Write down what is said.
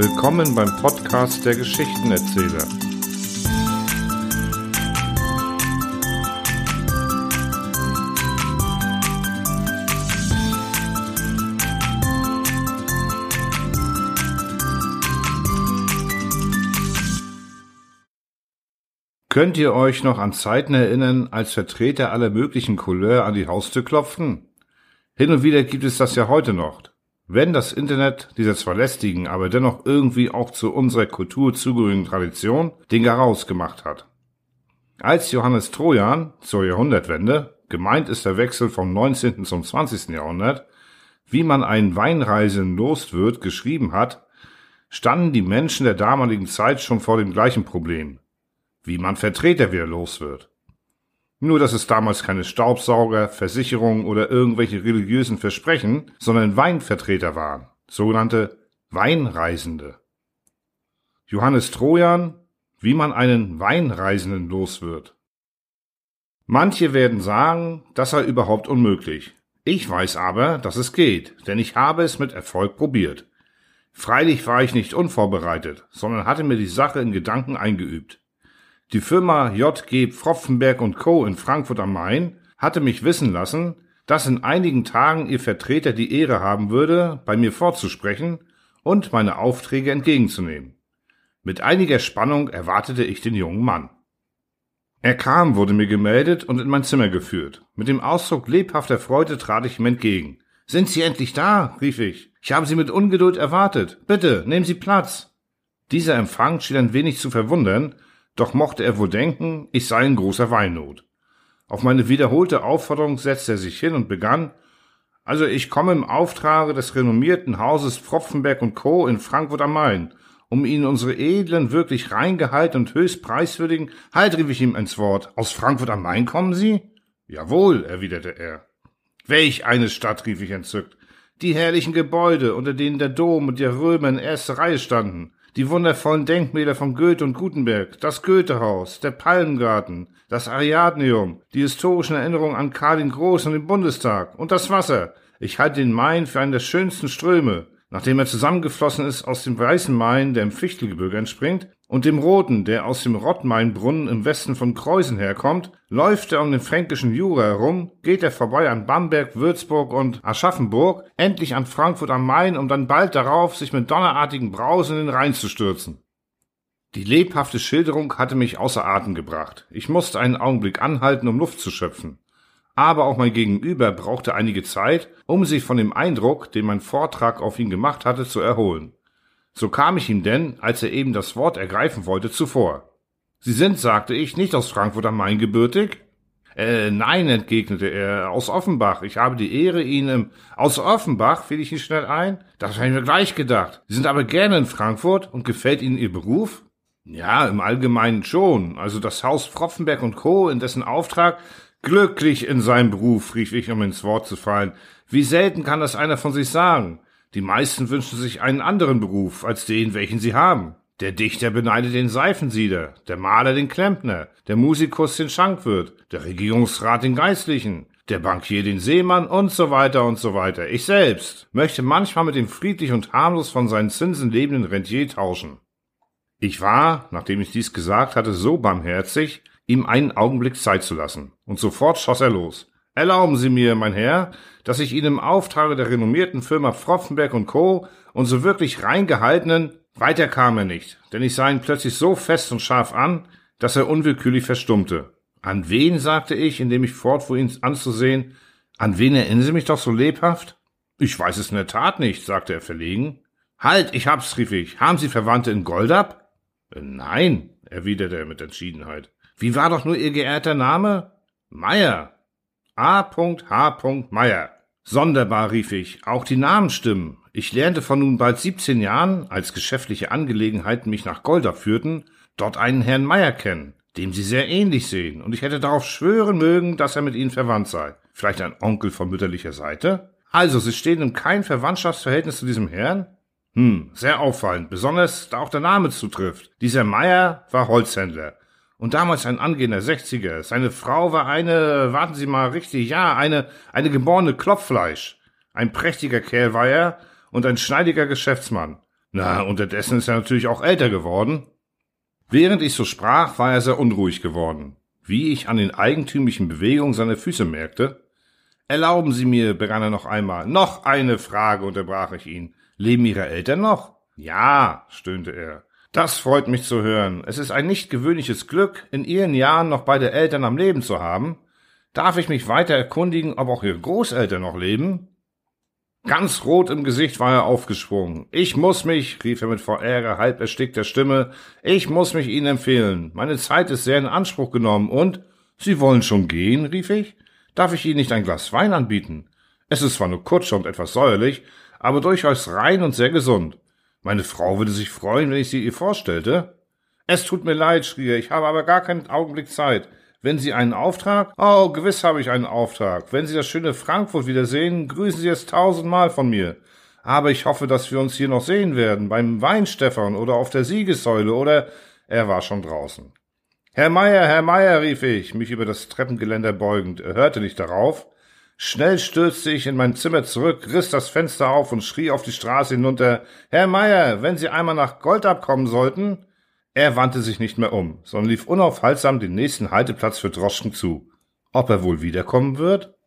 Willkommen beim Podcast der Geschichtenerzähler. Könnt ihr euch noch an Zeiten erinnern, als Vertreter aller möglichen Couleur an die Haustür klopften? Hin und wieder gibt es das ja heute noch. Wenn das Internet dieser zwar lästigen, aber dennoch irgendwie auch zu unserer Kultur zugehörigen Tradition den Garaus gemacht hat. Als Johannes Trojan zur Jahrhundertwende, gemeint ist der Wechsel vom 19. zum 20. Jahrhundert, wie man einen Weinreisenden lost wird, geschrieben hat, standen die Menschen der damaligen Zeit schon vor dem gleichen Problem wie man Vertreter wieder los wird. Nur, dass es damals keine Staubsauger, Versicherungen oder irgendwelche religiösen Versprechen, sondern Weinvertreter waren, sogenannte Weinreisende. Johannes Trojan, wie man einen Weinreisenden los wird. Manche werden sagen, das sei überhaupt unmöglich. Ich weiß aber, dass es geht, denn ich habe es mit Erfolg probiert. Freilich war ich nicht unvorbereitet, sondern hatte mir die Sache in Gedanken eingeübt. Die Firma JG Pfropfenberg Co. in Frankfurt am Main hatte mich wissen lassen, dass in einigen Tagen ihr Vertreter die Ehre haben würde, bei mir vorzusprechen und meine Aufträge entgegenzunehmen. Mit einiger Spannung erwartete ich den jungen Mann. Er kam, wurde mir gemeldet und in mein Zimmer geführt. Mit dem Ausdruck lebhafter Freude trat ich ihm entgegen. Sind Sie endlich da? rief ich. Ich habe Sie mit Ungeduld erwartet. Bitte, nehmen Sie Platz. Dieser Empfang schien ein wenig zu verwundern, doch mochte er wohl denken, ich sei in großer Weinnot. Auf meine wiederholte Aufforderung setzte er sich hin und begann, also ich komme im Auftrage des renommierten Hauses Pfropfenberg und Co. in Frankfurt am Main, um Ihnen unsere edlen, wirklich reingehalten und höchst preiswürdigen, halt rief ich ihm ins Wort, aus Frankfurt am Main kommen Sie? Jawohl, erwiderte er. Welch eine Stadt, rief ich entzückt. Die herrlichen Gebäude, unter denen der Dom und die Römer in erster Reihe standen, die wundervollen Denkmäler von Goethe und Gutenberg, das Goethehaus, der Palmgarten, das Ariadneum, die historischen Erinnerungen an Karl den Großen und den Bundestag und das Wasser. Ich halte den Main für einen der schönsten Ströme, nachdem er zusammengeflossen ist aus dem weißen Main, der im Fichtelgebirge entspringt, und dem roten, der aus dem Rottmainbrunnen im Westen von Kreusen herkommt, läuft er um den fränkischen Jura herum, geht er vorbei an Bamberg, Würzburg und Aschaffenburg, endlich an Frankfurt am Main, um dann bald darauf sich mit donnerartigen Brausen in den Rhein zu stürzen. Die lebhafte Schilderung hatte mich außer Atem gebracht. Ich musste einen Augenblick anhalten, um Luft zu schöpfen aber auch mein Gegenüber brauchte einige Zeit, um sich von dem Eindruck, den mein Vortrag auf ihn gemacht hatte, zu erholen. So kam ich ihm denn, als er eben das Wort ergreifen wollte, zuvor. Sie sind, sagte ich, nicht aus Frankfurt am Main gebürtig? Äh, nein, entgegnete er, aus Offenbach. Ich habe die Ehre, Ihnen... Aus Offenbach, fiel ich ihn schnell ein? Das habe ich mir gleich gedacht. Sie sind aber gerne in Frankfurt und gefällt Ihnen Ihr Beruf? Ja, im Allgemeinen schon. Also das Haus Pfropfenberg und Co., in dessen Auftrag Glücklich in seinem Beruf, rief ich, um ins Wort zu fallen. Wie selten kann das einer von sich sagen? Die meisten wünschen sich einen anderen Beruf als den, welchen sie haben. Der Dichter beneidet den Seifensieder, der Maler den Klempner, der Musikus den Schankwirt, der Regierungsrat den Geistlichen, der Bankier den Seemann und so weiter und so weiter. Ich selbst möchte manchmal mit dem friedlich und harmlos von seinen Zinsen lebenden Rentier tauschen. Ich war, nachdem ich dies gesagt hatte, so barmherzig, ihm einen Augenblick Zeit zu lassen, und sofort schoss er los. Erlauben Sie mir, mein Herr, dass ich Ihnen im Auftrage der renommierten Firma Pfropfenberg und Co. und so wirklich reingehaltenen, weiter kam er nicht, denn ich sah ihn plötzlich so fest und scharf an, dass er unwillkürlich verstummte. An wen, sagte ich, indem ich fortfuhr, ihn anzusehen, an wen erinnern Sie mich doch so lebhaft? Ich weiß es in der Tat nicht, sagte er verlegen. Halt, ich hab's, rief ich. Haben Sie Verwandte in Goldab? Nein, erwiderte er mit Entschiedenheit. Wie war doch nur Ihr geehrter Name? Meier. A. H. Meier. Sonderbar, rief ich, auch die Namen stimmen. Ich lernte vor nun bald 17 Jahren, als geschäftliche Angelegenheiten mich nach Golda führten, dort einen Herrn Meier kennen, dem Sie sehr ähnlich sehen, und ich hätte darauf schwören mögen, dass er mit Ihnen verwandt sei. Vielleicht ein Onkel von mütterlicher Seite? Also, Sie stehen in kein Verwandtschaftsverhältnis zu diesem Herrn? Hm, sehr auffallend, besonders da auch der Name zutrifft. Dieser Meier war Holzhändler und damals ein angehender Sechziger. Seine Frau war eine, warten Sie mal richtig, ja, eine, eine geborene Klopffleisch. Ein prächtiger Kerl war er und ein schneidiger Geschäftsmann. Na, unterdessen ist er natürlich auch älter geworden. Während ich so sprach, war er sehr unruhig geworden, wie ich an den eigentümlichen Bewegungen seiner Füße merkte. Erlauben Sie mir, begann er noch einmal. Noch eine Frage, unterbrach ich ihn. Leben Ihre Eltern noch? Ja, stöhnte er. Das freut mich zu hören. Es ist ein nicht gewöhnliches Glück, in Ihren Jahren noch beide Eltern am Leben zu haben. Darf ich mich weiter erkundigen, ob auch Ihre Großeltern noch leben? Ganz rot im Gesicht war er aufgesprungen. Ich muss mich, rief er mit vor Ärger halb erstickter Stimme, ich muss mich Ihnen empfehlen. Meine Zeit ist sehr in Anspruch genommen und Sie wollen schon gehen, rief ich. Darf ich Ihnen nicht ein Glas Wein anbieten? Es ist zwar nur Kutsche und etwas säuerlich, aber durchaus rein und sehr gesund. Meine Frau würde sich freuen, wenn ich sie ihr vorstellte. Es tut mir leid, schrie er, ich habe aber gar keinen Augenblick Zeit. Wenn Sie einen Auftrag? Oh, gewiss habe ich einen Auftrag. Wenn Sie das schöne Frankfurt wiedersehen, grüßen Sie es tausendmal von mir. Aber ich hoffe, dass wir uns hier noch sehen werden, beim Weinstefan oder auf der Siegessäule oder... Er war schon draußen. Herr Meier, Herr Meier, rief ich, mich über das Treppengeländer beugend. Er hörte nicht darauf. Schnell stürzte ich in mein Zimmer zurück, riss das Fenster auf und schrie auf die Straße hinunter, Herr Meier, wenn Sie einmal nach Gold abkommen sollten. Er wandte sich nicht mehr um, sondern lief unaufhaltsam den nächsten Halteplatz für Droschken zu. Ob er wohl wiederkommen wird?